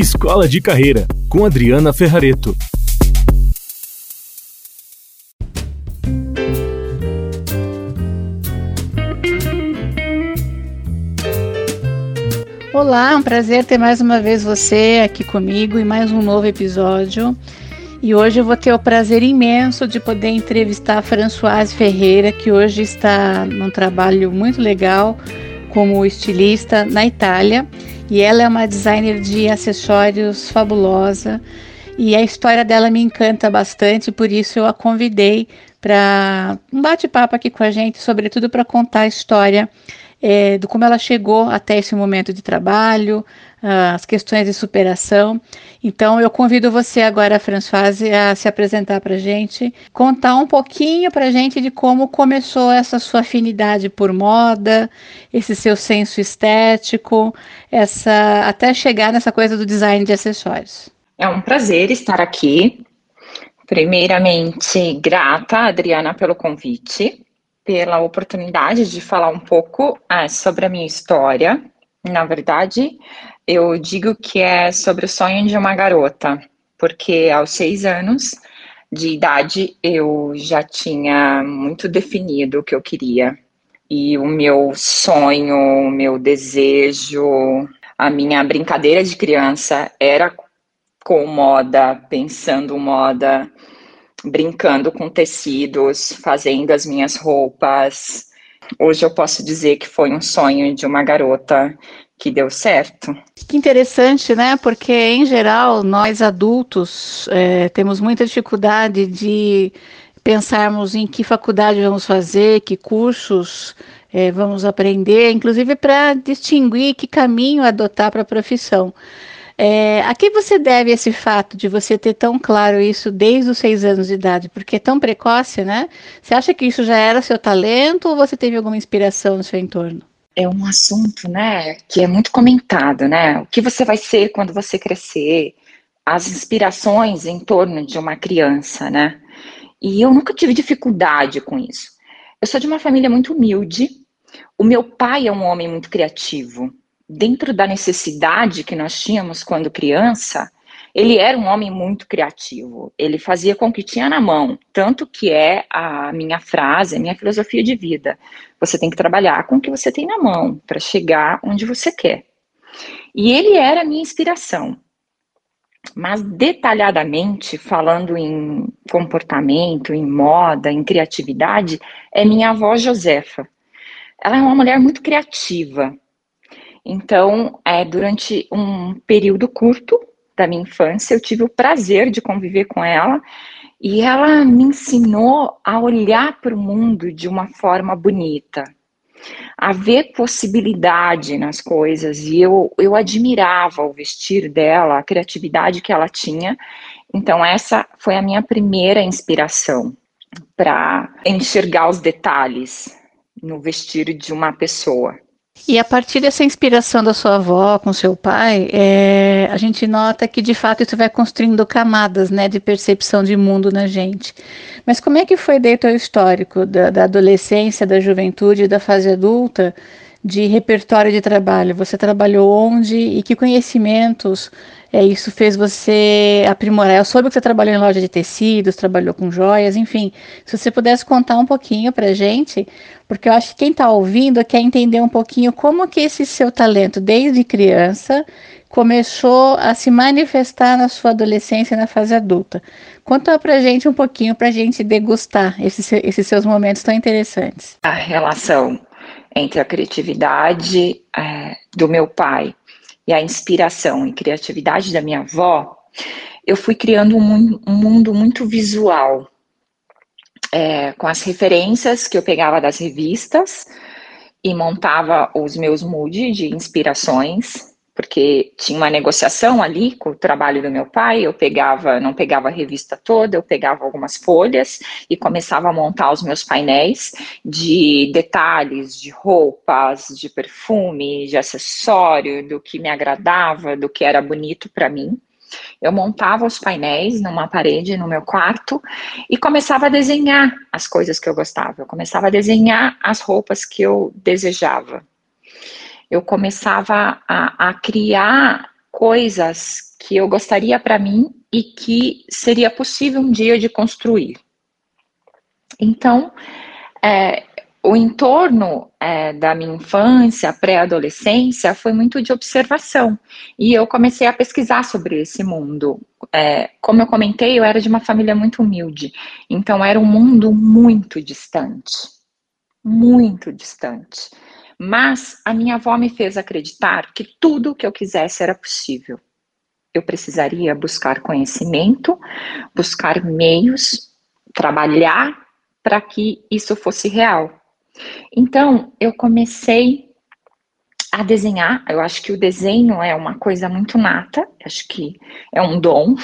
Escola de Carreira, com Adriana Ferrareto. Olá, um prazer ter mais uma vez você aqui comigo em mais um novo episódio. E hoje eu vou ter o prazer imenso de poder entrevistar a Françoise Ferreira, que hoje está num trabalho muito legal como estilista na Itália. E ela é uma designer de acessórios fabulosa. E a história dela me encanta bastante, por isso eu a convidei para um bate-papo aqui com a gente, sobretudo para contar a história é, do como ela chegou até esse momento de trabalho, as questões de superação. Então, eu convido você agora, Françoise, a se apresentar para a gente, contar um pouquinho para a gente de como começou essa sua afinidade por moda, esse seu senso estético, essa até chegar nessa coisa do design de acessórios. É um prazer estar aqui. Primeiramente, grata, Adriana, pelo convite pela oportunidade de falar um pouco é, sobre a minha história. Na verdade, eu digo que é sobre o sonho de uma garota, porque aos seis anos de idade eu já tinha muito definido o que eu queria. E o meu sonho, o meu desejo, a minha brincadeira de criança era com moda, pensando moda, brincando com tecidos, fazendo as minhas roupas. Hoje eu posso dizer que foi um sonho de uma garota que deu certo. Que interessante, né? Porque, em geral, nós adultos é, temos muita dificuldade de pensarmos em que faculdade vamos fazer, que cursos é, vamos aprender, inclusive para distinguir que caminho adotar para a profissão. É, a que você deve esse fato de você ter tão claro isso desde os seis anos de idade? Porque é tão precoce, né? Você acha que isso já era seu talento ou você teve alguma inspiração no seu entorno? É um assunto, né, que é muito comentado, né? O que você vai ser quando você crescer? As inspirações em torno de uma criança, né? E eu nunca tive dificuldade com isso. Eu sou de uma família muito humilde. O meu pai é um homem muito criativo dentro da necessidade que nós tínhamos quando criança, ele era um homem muito criativo. Ele fazia com o que tinha na mão, tanto que é a minha frase, a minha filosofia de vida. Você tem que trabalhar com o que você tem na mão para chegar onde você quer. E ele era a minha inspiração. Mas detalhadamente, falando em comportamento, em moda, em criatividade, é minha avó Josefa. Ela é uma mulher muito criativa, então, é, durante um período curto da minha infância, eu tive o prazer de conviver com ela e ela me ensinou a olhar para o mundo de uma forma bonita, a ver possibilidade nas coisas. E eu, eu admirava o vestir dela, a criatividade que ela tinha. Então, essa foi a minha primeira inspiração para enxergar os detalhes no vestir de uma pessoa. E a partir dessa inspiração da sua avó com seu pai, é, a gente nota que de fato isso vai construindo camadas né, de percepção de mundo na gente. Mas como é que foi dentro o histórico da, da adolescência, da juventude, da fase adulta, de repertório de trabalho? Você trabalhou onde e que conhecimentos é, isso fez você aprimorar? Eu soube que você trabalhou em loja de tecidos, trabalhou com joias, enfim. Se você pudesse contar um pouquinho para gente, porque eu acho que quem está ouvindo quer entender um pouquinho como que esse seu talento, desde criança, começou a se manifestar na sua adolescência e na fase adulta. Conta pra gente um pouquinho pra gente degustar esses, esses seus momentos tão interessantes. A relação entre a criatividade é, do meu pai e a inspiração e criatividade da minha avó, eu fui criando um, um mundo muito visual, é, com as referências que eu pegava das revistas e montava os meus moods de inspirações porque tinha uma negociação ali com o trabalho do meu pai, eu pegava, não pegava a revista toda, eu pegava algumas folhas e começava a montar os meus painéis de detalhes, de roupas, de perfume, de acessório, do que me agradava, do que era bonito para mim. Eu montava os painéis numa parede no meu quarto e começava a desenhar as coisas que eu gostava. Eu começava a desenhar as roupas que eu desejava eu começava a, a criar coisas que eu gostaria para mim e que seria possível um dia de construir. Então, é, o entorno é, da minha infância, pré-adolescência, foi muito de observação. E eu comecei a pesquisar sobre esse mundo. É, como eu comentei, eu era de uma família muito humilde. Então, era um mundo muito distante. Muito distante. Mas a minha avó me fez acreditar que tudo que eu quisesse era possível. Eu precisaria buscar conhecimento, buscar meios, trabalhar para que isso fosse real. Então, eu comecei a desenhar. Eu acho que o desenho é uma coisa muito nata, acho que é um dom,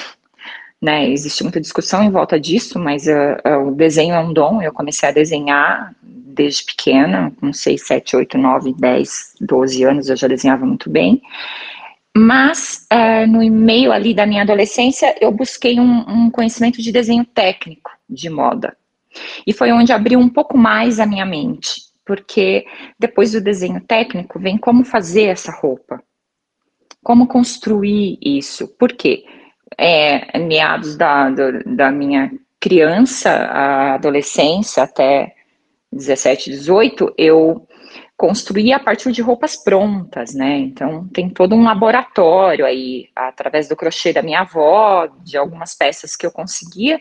né? Existe muita discussão em volta disso, mas uh, uh, o desenho é um dom. Eu comecei a desenhar desde pequena, com 6, 7, 8, 9, 10, 12 anos, eu já desenhava muito bem. Mas uh, no meio ali da minha adolescência, eu busquei um, um conhecimento de desenho técnico de moda. E foi onde abriu um pouco mais a minha mente, porque depois do desenho técnico vem como fazer essa roupa, como construir isso. Por quê? É, meados da, da minha criança, a adolescência, até 17, 18, eu construí a partir de roupas prontas, né? Então tem todo um laboratório aí, através do crochê da minha avó, de algumas peças que eu conseguia,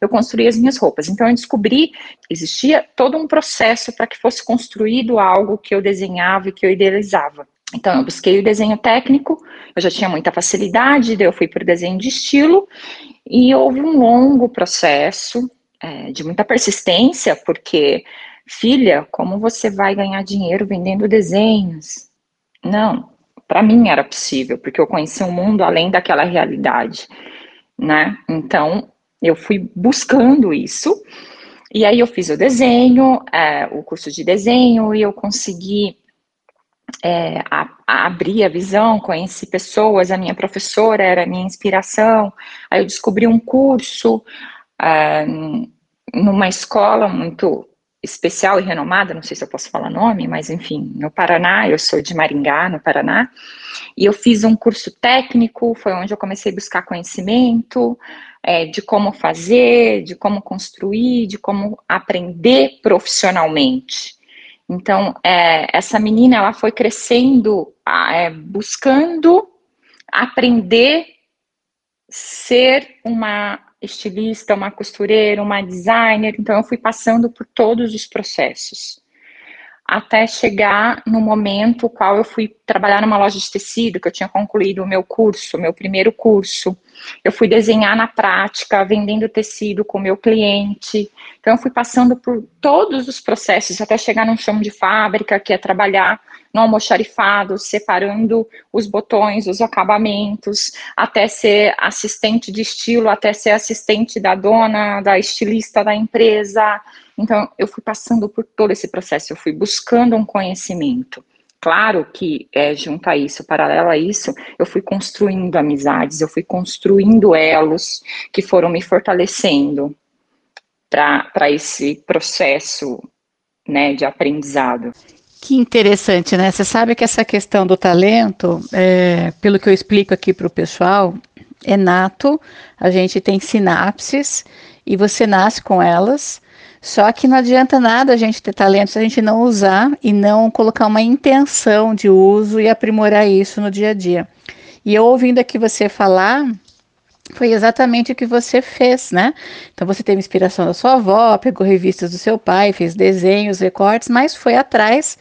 eu construí as minhas roupas. Então eu descobri que existia todo um processo para que fosse construído algo que eu desenhava e que eu idealizava. Então eu busquei o desenho técnico, eu já tinha muita facilidade, daí eu fui para o desenho de estilo e houve um longo processo é, de muita persistência, porque filha, como você vai ganhar dinheiro vendendo desenhos? Não, para mim era possível, porque eu conhecia um mundo além daquela realidade, né? Então, eu fui buscando isso, e aí eu fiz o desenho, é, o curso de desenho, e eu consegui é, a, a abrir a visão, conheci pessoas, a minha professora era a minha inspiração, aí eu descobri um curso numa escola muito especial e renomada, não sei se eu posso falar nome, mas enfim, no Paraná, eu sou de Maringá, no Paraná, e eu fiz um curso técnico, foi onde eu comecei a buscar conhecimento é, de como fazer, de como construir, de como aprender profissionalmente. Então, é, essa menina, ela foi crescendo, é, buscando aprender ser uma estilista, uma costureira, uma designer, então eu fui passando por todos os processos até chegar no momento qual eu fui trabalhar numa loja de tecido, que eu tinha concluído o meu curso, meu primeiro curso. Eu fui desenhar na prática, vendendo tecido com meu cliente. Então, eu fui passando por todos os processos até chegar num chão de fábrica, que é trabalhar no almoxarifado, separando os botões, os acabamentos, até ser assistente de estilo, até ser assistente da dona, da estilista da empresa. Então, eu fui passando por todo esse processo, eu fui buscando um conhecimento. Claro que, é, junto a isso, paralelo a isso, eu fui construindo amizades, eu fui construindo elos que foram me fortalecendo para esse processo né, de aprendizado. Que interessante, né? Você sabe que essa questão do talento, é, pelo que eu explico aqui para o pessoal, é nato, a gente tem sinapses e você nasce com elas. Só que não adianta nada a gente ter talento se a gente não usar e não colocar uma intenção de uso e aprimorar isso no dia a dia. E eu ouvindo aqui você falar, foi exatamente o que você fez, né? Então você teve inspiração da sua avó, pegou revistas do seu pai, fez desenhos, recortes, mas foi atrás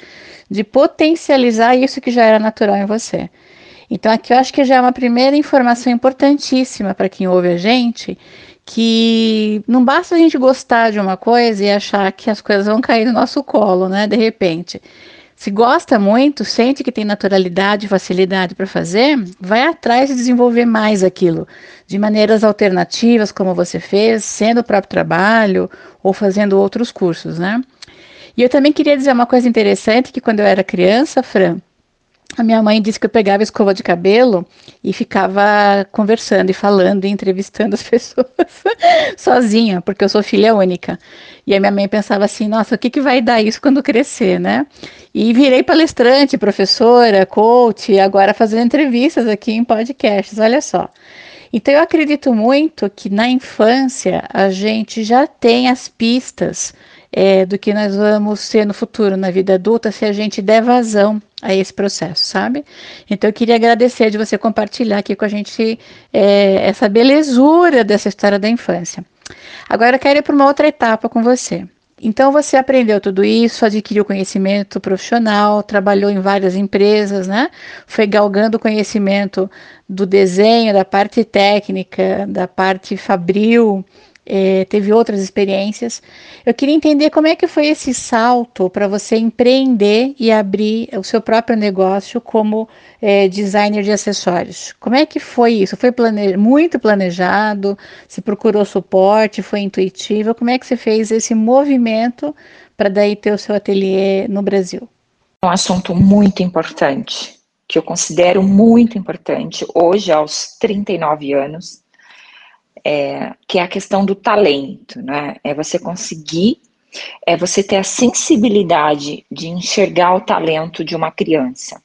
de potencializar isso que já era natural em você. Então aqui eu acho que já é uma primeira informação importantíssima para quem ouve a gente, que não basta a gente gostar de uma coisa e achar que as coisas vão cair no nosso colo, né? De repente. Se gosta muito, sente que tem naturalidade, facilidade para fazer, vai atrás de desenvolver mais aquilo, de maneiras alternativas, como você fez, sendo o próprio trabalho ou fazendo outros cursos, né? E eu também queria dizer uma coisa interessante, que quando eu era criança, Fran, a minha mãe disse que eu pegava escova de cabelo e ficava conversando e falando e entrevistando as pessoas sozinha, porque eu sou filha única. E a minha mãe pensava assim: nossa, o que, que vai dar isso quando crescer, né? E virei palestrante, professora, coach, agora fazendo entrevistas aqui em podcasts, olha só. Então eu acredito muito que na infância a gente já tem as pistas é, do que nós vamos ser no futuro, na vida adulta, se a gente der vazão a esse processo, sabe? Então eu queria agradecer de você compartilhar aqui com a gente é, essa belezura dessa história da infância. Agora eu quero ir para uma outra etapa com você. Então você aprendeu tudo isso, adquiriu conhecimento profissional, trabalhou em várias empresas, né? Foi galgando conhecimento do desenho, da parte técnica, da parte fabril, é, teve outras experiências. Eu queria entender como é que foi esse salto para você empreender e abrir o seu próprio negócio como é, designer de acessórios. Como é que foi isso? Foi plane... muito planejado? Se procurou suporte? Foi intuitivo? Como é que você fez esse movimento para daí ter o seu ateliê no Brasil? Um assunto muito importante, que eu considero muito importante hoje, aos 39 anos, é, que é a questão do talento, né? É você conseguir, é você ter a sensibilidade de enxergar o talento de uma criança.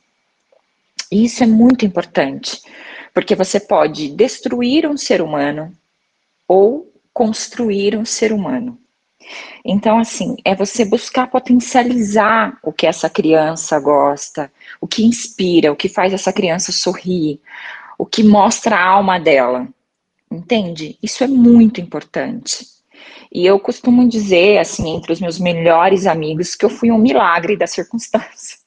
E isso é muito importante, porque você pode destruir um ser humano ou construir um ser humano. Então, assim, é você buscar potencializar o que essa criança gosta, o que inspira, o que faz essa criança sorrir, o que mostra a alma dela. Entende? Isso é muito importante. E eu costumo dizer, assim, entre os meus melhores amigos, que eu fui um milagre da circunstância.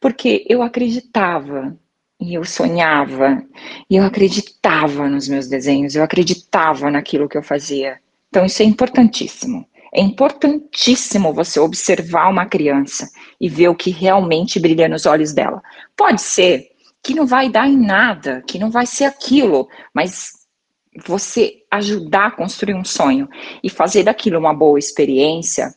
Porque eu acreditava, e eu sonhava, e eu acreditava nos meus desenhos, eu acreditava naquilo que eu fazia. Então, isso é importantíssimo. É importantíssimo você observar uma criança e ver o que realmente brilha nos olhos dela. Pode ser que não vai dar em nada, que não vai ser aquilo, mas você ajudar a construir um sonho e fazer daquilo uma boa experiência,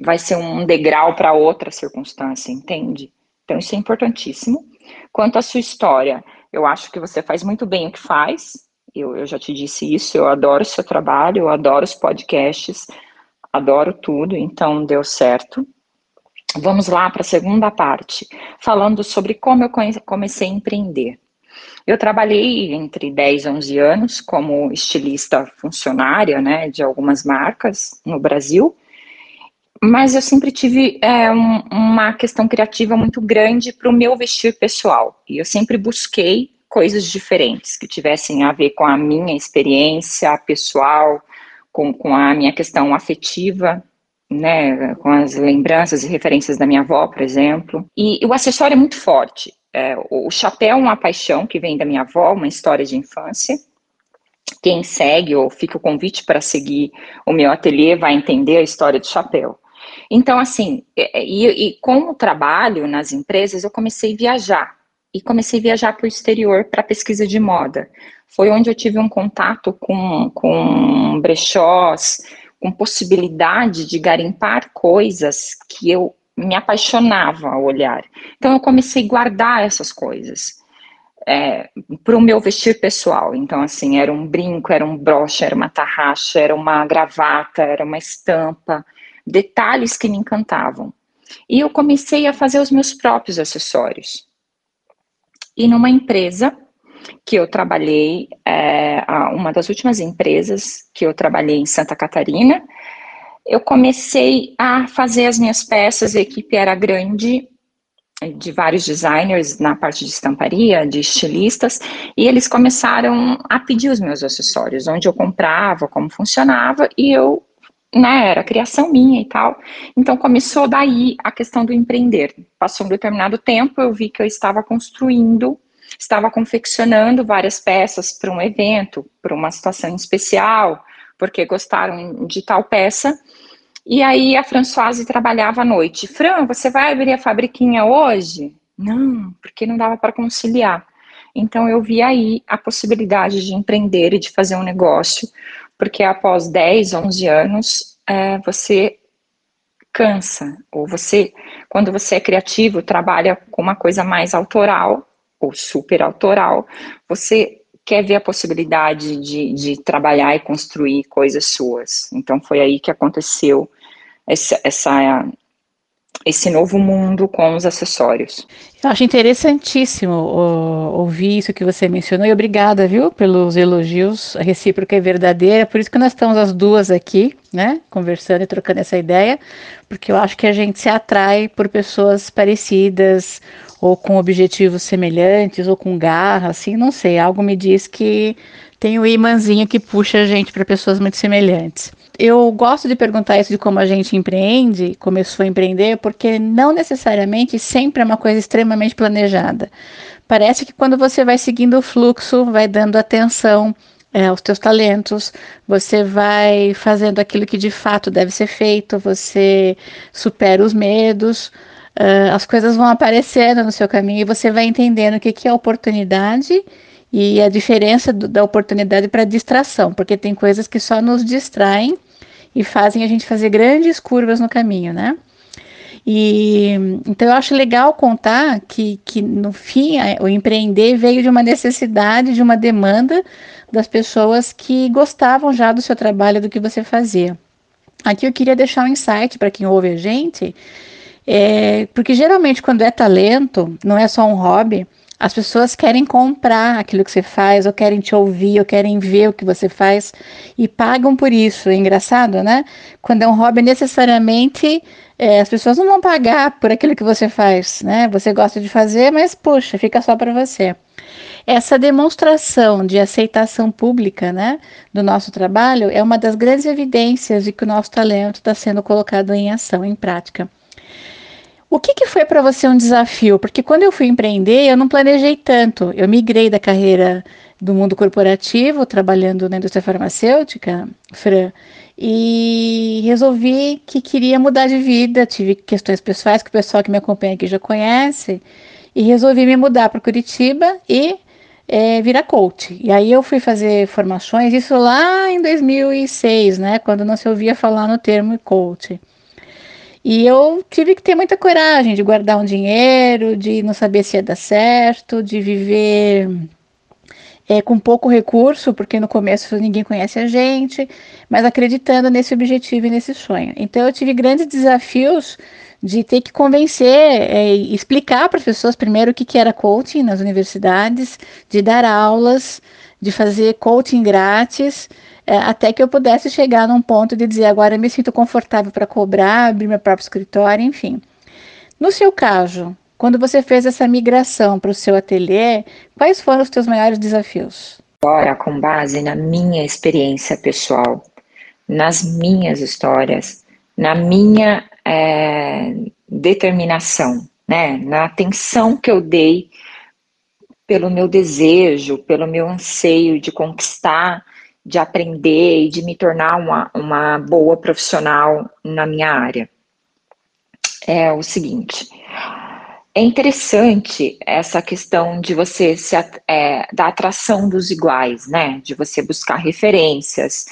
vai ser um degrau para outra circunstância, entende? Então isso é importantíssimo. Quanto à sua história, eu acho que você faz muito bem o que faz. Eu, eu já te disse isso, eu adoro o seu trabalho, eu adoro os podcasts, adoro tudo, então deu certo. Vamos lá para a segunda parte, falando sobre como eu comecei a empreender. Eu trabalhei entre 10 e 11 anos como estilista funcionária, né, de algumas marcas no Brasil, mas eu sempre tive é, um, uma questão criativa muito grande para o meu vestir pessoal, e eu sempre busquei coisas diferentes que tivessem a ver com a minha experiência pessoal, com, com a minha questão afetiva, né, com as lembranças e referências da minha avó, por exemplo. E, e o acessório é muito forte. É, o chapéu é uma paixão que vem da minha avó, uma história de infância. Quem segue ou fica o convite para seguir o meu ateliê vai entender a história do chapéu. Então, assim, e, e com o trabalho nas empresas, eu comecei a viajar. E comecei a viajar para o exterior para pesquisa de moda. Foi onde eu tive um contato com, com brechós, com possibilidade de garimpar coisas que eu me apaixonava ao olhar. Então eu comecei a guardar essas coisas é, para o meu vestir pessoal. Então, assim, era um brinco, era um broche, era uma tarraxa, era uma gravata, era uma estampa, detalhes que me encantavam. E eu comecei a fazer os meus próprios acessórios. E numa empresa que eu trabalhei, é, uma das últimas empresas que eu trabalhei em Santa Catarina, eu comecei a fazer as minhas peças, a equipe era grande, de vários designers na parte de estamparia, de estilistas, e eles começaram a pedir os meus acessórios, onde eu comprava, como funcionava, e eu, né, era criação minha e tal. Então começou daí a questão do empreender. Passou um determinado tempo, eu vi que eu estava construindo, estava confeccionando várias peças para um evento, para uma situação especial, porque gostaram de tal peça. E aí a Françoise trabalhava à noite. Fran, você vai abrir a fabriquinha hoje? Não, porque não dava para conciliar. Então eu vi aí a possibilidade de empreender e de fazer um negócio, porque após 10, 11 anos, é, você cansa, ou você Quando você é criativo, trabalha com uma coisa mais autoral ou super autoral, você quer ver a possibilidade de, de trabalhar e construir coisas suas. Então foi aí que aconteceu essa, essa esse novo mundo com os acessórios. Eu acho interessantíssimo ouvir isso que você mencionou e obrigada, viu, pelos elogios. A recíproca é verdadeira, por isso que nós estamos as duas aqui, né, conversando e trocando essa ideia, porque eu acho que a gente se atrai por pessoas parecidas ou com objetivos semelhantes ou com garra, assim, não sei. Algo me diz que tem o um imãzinho que puxa a gente para pessoas muito semelhantes eu gosto de perguntar isso de como a gente empreende, começou a empreender, porque não necessariamente sempre é uma coisa extremamente planejada. Parece que quando você vai seguindo o fluxo, vai dando atenção é, aos teus talentos, você vai fazendo aquilo que de fato deve ser feito, você supera os medos, uh, as coisas vão aparecendo no seu caminho e você vai entendendo o que, que é oportunidade e a diferença do, da oportunidade para distração, porque tem coisas que só nos distraem e fazem a gente fazer grandes curvas no caminho, né? E então eu acho legal contar que, que no fim o empreender veio de uma necessidade, de uma demanda das pessoas que gostavam já do seu trabalho, do que você fazia. Aqui eu queria deixar um insight para quem ouve a gente, é, porque geralmente quando é talento, não é só um hobby, as pessoas querem comprar aquilo que você faz, ou querem te ouvir, ou querem ver o que você faz e pagam por isso. É engraçado, né? Quando é um hobby, necessariamente é, as pessoas não vão pagar por aquilo que você faz, né? Você gosta de fazer, mas puxa, fica só para você. Essa demonstração de aceitação pública, né, do nosso trabalho é uma das grandes evidências de que o nosso talento está sendo colocado em ação, em prática. O que, que foi para você um desafio? Porque quando eu fui empreender, eu não planejei tanto. Eu migrei da carreira do mundo corporativo, trabalhando na indústria farmacêutica, Fran, e resolvi que queria mudar de vida. Tive questões pessoais que o pessoal que me acompanha aqui já conhece, e resolvi me mudar para Curitiba e é, virar coach. E aí eu fui fazer formações, isso lá em 2006, né, quando não se ouvia falar no termo coach. E eu tive que ter muita coragem de guardar um dinheiro, de não saber se ia dar certo, de viver é, com pouco recurso, porque no começo ninguém conhece a gente, mas acreditando nesse objetivo e nesse sonho. Então eu tive grandes desafios de ter que convencer é, explicar para as pessoas primeiro o que, que era coaching nas universidades, de dar aulas, de fazer coaching grátis é, até que eu pudesse chegar num ponto de dizer agora eu me sinto confortável para cobrar, abrir meu próprio escritório, enfim. No seu caso, quando você fez essa migração para o seu ateliê, quais foram os seus maiores desafios? Agora, com base na minha experiência pessoal, nas minhas histórias, na minha é, determinação, né, na atenção que eu dei pelo meu desejo, pelo meu anseio de conquistar de aprender e de me tornar uma, uma boa profissional na minha área. É o seguinte, é interessante essa questão de você se é, da atração dos iguais, né? De você buscar referências,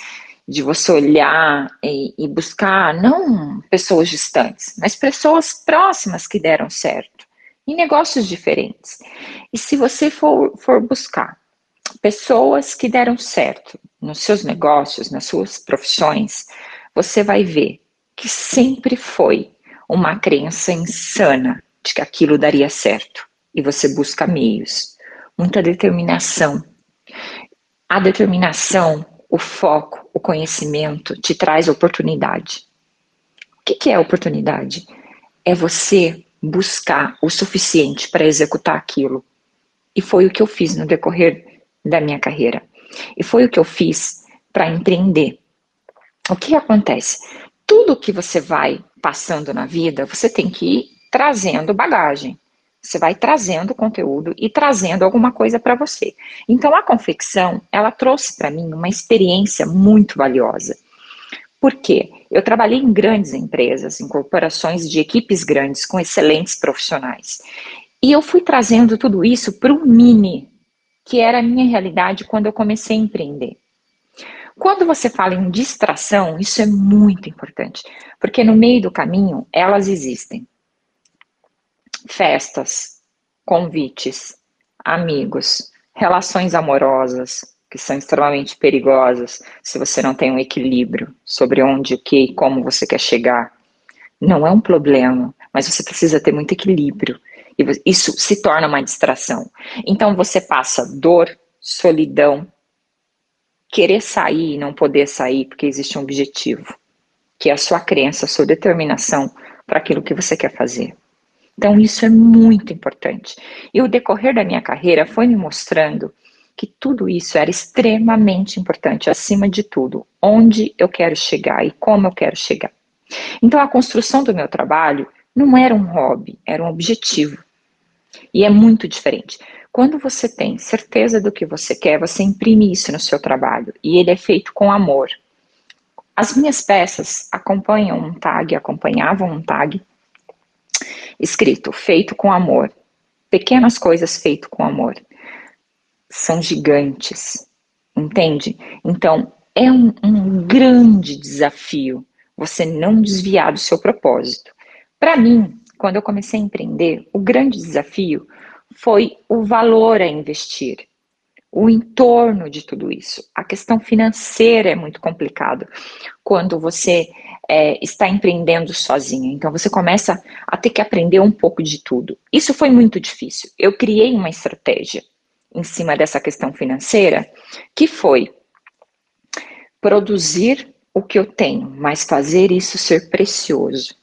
de você olhar e, e, buscar não pessoas distantes, mas pessoas próximas que deram certo em negócios diferentes. E se você for, for buscar pessoas que deram certo nos seus negócios, nas suas profissões, você vai ver que sempre foi uma crença insana de que aquilo daria certo. E você busca meios, muita determinação. A determinação, o foco, o conhecimento te traz oportunidade. O que, que é oportunidade? É você buscar o suficiente para executar aquilo. E foi o que eu fiz no decorrer da minha carreira. E foi o que eu fiz para empreender. O que acontece? Tudo que você vai passando na vida, você tem que ir trazendo bagagem. Você vai trazendo conteúdo e trazendo alguma coisa para você. Então a confecção, ela trouxe para mim uma experiência muito valiosa. Por quê? Eu trabalhei em grandes empresas, em corporações de equipes grandes, com excelentes profissionais. E eu fui trazendo tudo isso para um mini que era a minha realidade quando eu comecei a empreender. Quando você fala em distração, isso é muito importante, porque no meio do caminho elas existem. festas, convites, amigos, relações amorosas, que são extremamente perigosas se você não tem um equilíbrio sobre onde, o que e como você quer chegar. Não é um problema, mas você precisa ter muito equilíbrio. E isso se torna uma distração. Então você passa dor, solidão, querer sair e não poder sair porque existe um objetivo, que é a sua crença, a sua determinação para aquilo que você quer fazer. Então, isso é muito importante. E o decorrer da minha carreira foi me mostrando que tudo isso era extremamente importante, acima de tudo, onde eu quero chegar e como eu quero chegar. Então, a construção do meu trabalho não era um hobby, era um objetivo. E é muito diferente. Quando você tem certeza do que você quer, você imprime isso no seu trabalho e ele é feito com amor. As minhas peças acompanham um tag, acompanhavam um tag escrito feito com amor. Pequenas coisas feito com amor. São gigantes, entende? Então, é um, um grande desafio você não desviar do seu propósito. Para mim, quando eu comecei a empreender, o grande desafio foi o valor a investir, o entorno de tudo isso. A questão financeira é muito complicada quando você é, está empreendendo sozinha. Então você começa a ter que aprender um pouco de tudo. Isso foi muito difícil. Eu criei uma estratégia em cima dessa questão financeira que foi produzir o que eu tenho, mas fazer isso ser precioso.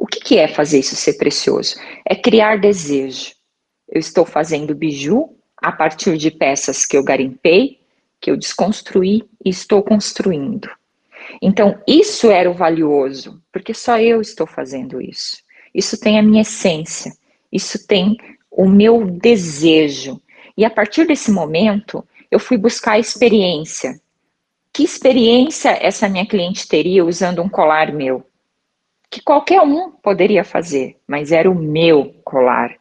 O que, que é fazer isso ser precioso? É criar desejo. Eu estou fazendo biju a partir de peças que eu garimpei, que eu desconstruí e estou construindo. Então, isso era o valioso, porque só eu estou fazendo isso. Isso tem a minha essência, isso tem o meu desejo. E a partir desse momento, eu fui buscar a experiência. Que experiência essa minha cliente teria usando um colar meu? Que qualquer um poderia fazer, mas era o meu colar.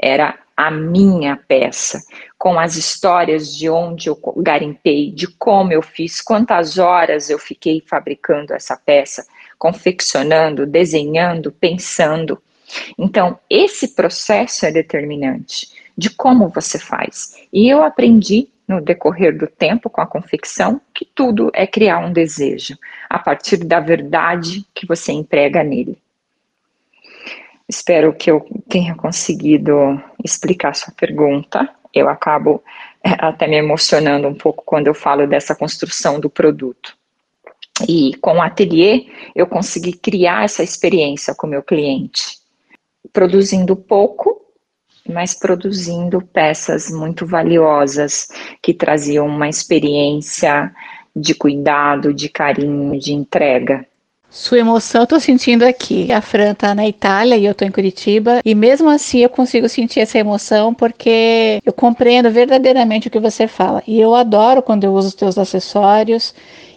Era a minha peça, com as histórias de onde eu garimpei, de como eu fiz, quantas horas eu fiquei fabricando essa peça, confeccionando, desenhando, pensando. Então, esse processo é determinante de como você faz. E eu aprendi no decorrer do tempo com a confecção que tudo é criar um desejo a partir da verdade que você emprega nele. Espero que eu tenha conseguido explicar sua pergunta. Eu acabo é, até me emocionando um pouco quando eu falo dessa construção do produto. E com o ateliê, eu consegui criar essa experiência com o meu cliente, produzindo pouco, mas produzindo peças muito valiosas que traziam uma experiência de cuidado, de carinho, de entrega. Sua emoção eu tô sentindo aqui. A Fran tá na Itália e eu tô em Curitiba. E mesmo assim eu consigo sentir essa emoção porque eu compreendo verdadeiramente o que você fala. E eu adoro quando eu uso os teus acessórios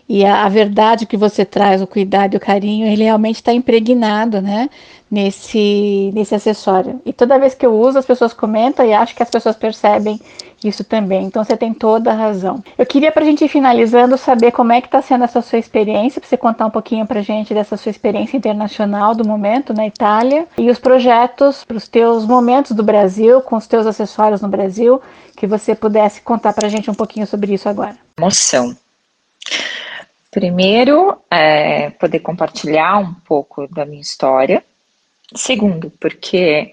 e a, a, verdade que você traz, o cuidado e o carinho, ele realmente está impregnado, né, nesse, nesse acessório. E toda vez que eu uso, as pessoas comentam e acho que as pessoas percebem isso também. Então você tem toda a razão. Eu queria, para a gente ir finalizando, saber como é que está sendo essa sua experiência, para você contar um pouquinho para a gente dessa sua experiência internacional do momento na Itália e os projetos para os teus momentos do Brasil, com os teus acessórios no Brasil, que você pudesse contar para a gente um pouquinho sobre isso agora. Emoção. Primeiro, é, poder compartilhar um pouco da minha história. Segundo, porque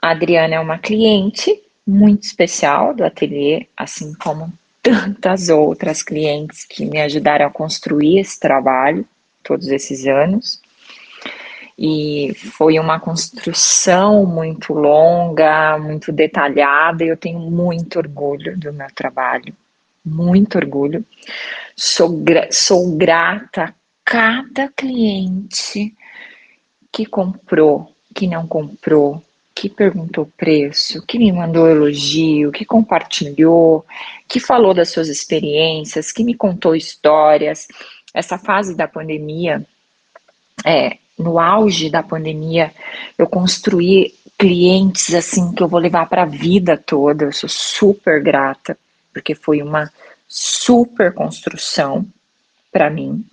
a Adriana é uma cliente muito especial do ateliê, assim como tantas outras clientes que me ajudaram a construir esse trabalho todos esses anos. E foi uma construção muito longa, muito detalhada, e eu tenho muito orgulho do meu trabalho, muito orgulho. Sou, gra sou grata a cada cliente que comprou, que não comprou, que perguntou preço, que me mandou elogio, que compartilhou, que falou das suas experiências, que me contou histórias. Essa fase da pandemia, é, no auge da pandemia, eu construí clientes assim que eu vou levar para a vida toda. Eu sou super grata, porque foi uma super construção para mim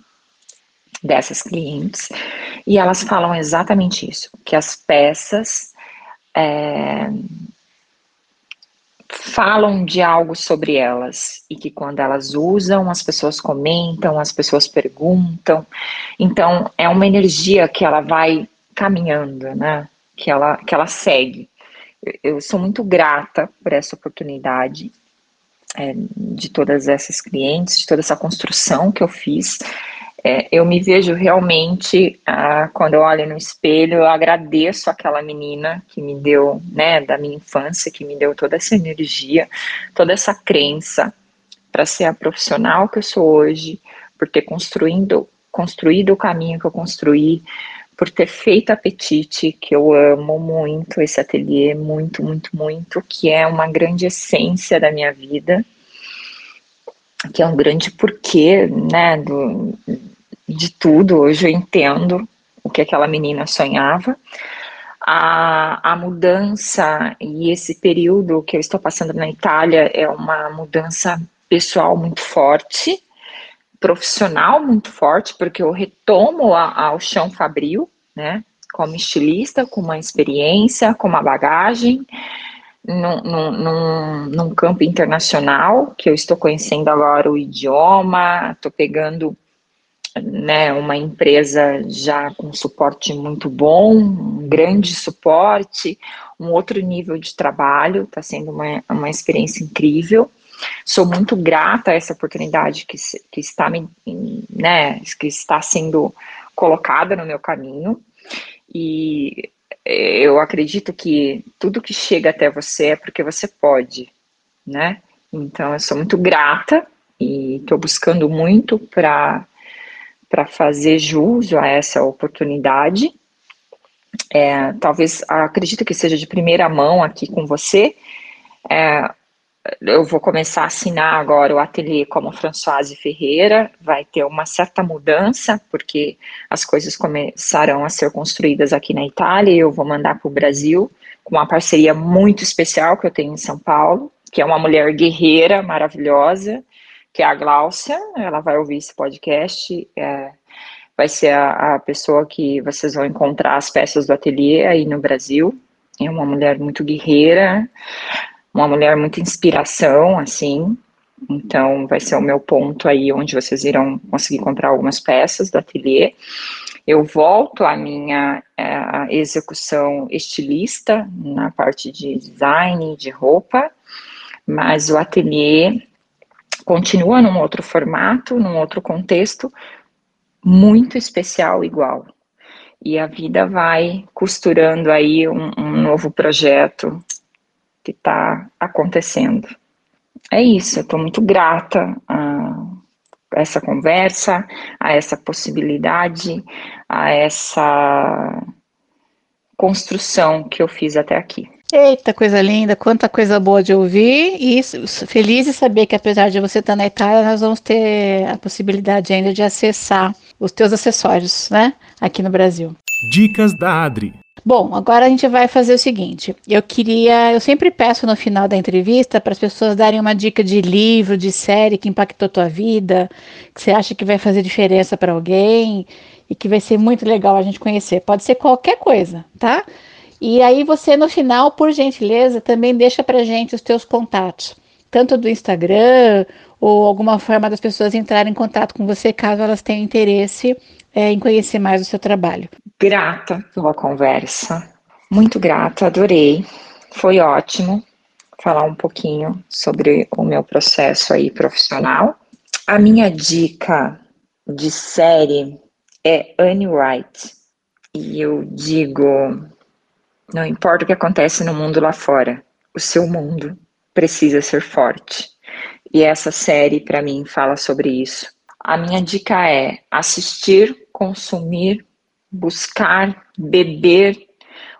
dessas clientes e elas falam exatamente isso, que as peças é, falam de algo sobre elas e que quando elas usam, as pessoas comentam, as pessoas perguntam. Então, é uma energia que ela vai caminhando, né? Que ela, que ela segue. Eu, sou muito grata por essa oportunidade é, de todas essas clientes, de toda essa construção que eu fiz é, eu me vejo realmente, ah, quando eu olho no espelho, eu agradeço aquela menina que me deu, né, da minha infância, que me deu toda essa energia, toda essa crença para ser a profissional que eu sou hoje, por ter construindo, construído o caminho que eu construí, por ter feito apetite, que eu amo muito esse ateliê, muito, muito, muito, que é uma grande essência da minha vida que é um grande porquê, né, do, de tudo. Hoje eu entendo o que aquela menina sonhava. A, a mudança e esse período que eu estou passando na Itália é uma mudança pessoal muito forte, profissional muito forte, porque eu retomo a, ao chão fabril, né, como estilista, com uma experiência, com uma bagagem, num, num, num, campo internacional, que eu estou conhecendo agora o idioma, estou pegando né, uma empresa já com suporte muito bom, um grande suporte, um outro nível de trabalho, está sendo uma, uma experiência incrível. Sou muito grata a essa oportunidade que, que, está, né, que está sendo colocada no meu caminho. E eu acredito que tudo que chega até você é porque você pode, né? Então, eu sou muito grata e estou buscando muito para para fazer jus a essa oportunidade. É, talvez acredito que seja de primeira mão aqui com você. É, eu vou começar a assinar agora o ateliê como Françoise Ferreira, vai ter uma certa mudança, porque as coisas começarão a ser construídas aqui na Itália e eu vou mandar para o Brasil, com uma parceria muito especial que eu tenho em São Paulo, que é uma mulher guerreira, maravilhosa, que é a Gláucia, ela vai ouvir esse podcast, é, vai ser a, a, pessoa que vocês vão encontrar as peças do ateliê aí no Brasil, é uma mulher muito guerreira, uma mulher muito inspiração, assim, então vai ser o meu ponto aí onde vocês irão conseguir comprar algumas peças do ateliê. Eu volto à minha é, execução estilista na parte de design, de roupa, mas o ateliê continua num outro formato, num outro contexto, muito especial igual. E a vida vai costurando aí um, um novo projeto que está acontecendo. É isso, eu estou muito grata a essa conversa, a essa possibilidade, a essa construção que eu fiz até aqui. Eita, coisa linda, quanta coisa boa de ouvir e feliz de saber que apesar de você estar na Itália, nós vamos ter a possibilidade ainda de acessar os teus acessórios, né, aqui no Brasil. Dicas da Adri. Bom, agora a gente vai fazer o seguinte. Eu queria, eu sempre peço no final da entrevista para as pessoas darem uma dica de livro, de série que impactou tua vida, que você acha que vai fazer diferença para alguém e que vai ser muito legal a gente conhecer. Pode ser qualquer coisa, tá? E aí você no final, por gentileza, também deixa pra gente os teus contatos, tanto do Instagram ou alguma forma das pessoas entrarem em contato com você caso elas tenham interesse é, em conhecer mais o seu trabalho. Grata pela conversa, muito grata, adorei, foi ótimo falar um pouquinho sobre o meu processo aí profissional. A minha dica de série é Annie Wright. E eu digo não importa o que acontece no mundo lá fora, o seu mundo precisa ser forte. E essa série, para mim, fala sobre isso. A minha dica é assistir, consumir, buscar, beber,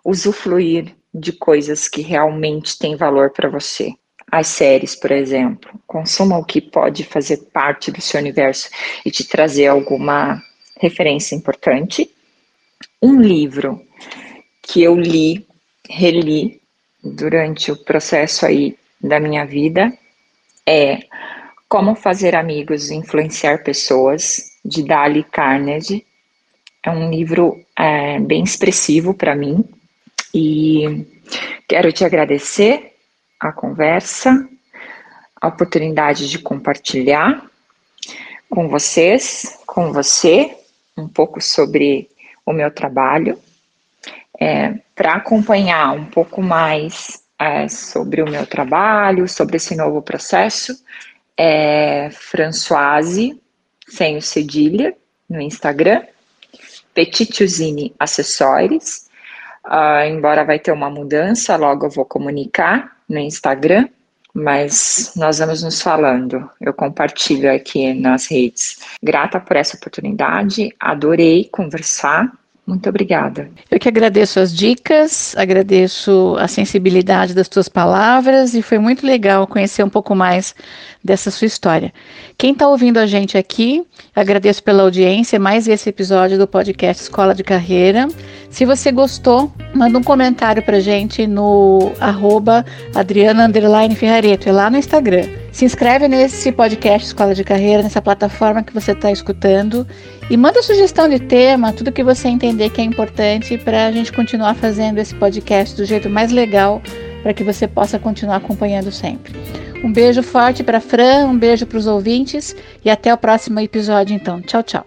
usufruir de coisas que realmente têm valor para você. As séries, por exemplo. Consuma o que pode fazer parte do seu universo e te trazer alguma referência importante. Um livro que eu li, reli durante o processo aí da minha vida é Como Fazer Amigos e Influenciar Pessoas, de Dali Carnegie. É um livro é, bem expressivo para mim e Quero te agradecer a conversa, a oportunidade de compartilhar com vocês, com você, um pouco sobre o meu trabalho, é, para acompanhar um pouco mais é, sobre o meu trabalho, sobre esse novo processo, é Françoise, sem o cedilha, no Instagram, Petitiusine Acessórios, uh, embora vai ter uma mudança, logo eu vou comunicar no Instagram, mas nós vamos nos falando. Eu compartilho aqui nas redes. Grata por essa oportunidade, adorei conversar. Muito obrigada. Eu que agradeço as dicas, agradeço a sensibilidade das tuas palavras e foi muito legal conhecer um pouco mais dessa sua história. Quem está ouvindo a gente aqui, agradeço pela audiência, mais esse episódio do podcast Escola de Carreira. Se você gostou, manda um comentário para gente no arroba Adriana Ferrareto, é lá no Instagram. Se inscreve nesse podcast Escola de Carreira, nessa plataforma que você está escutando e manda sugestão de tema, tudo que você entender que é importante para a gente continuar fazendo esse podcast do jeito mais legal para que você possa continuar acompanhando sempre. Um beijo forte para Fran, um beijo para os ouvintes e até o próximo episódio então. Tchau, tchau.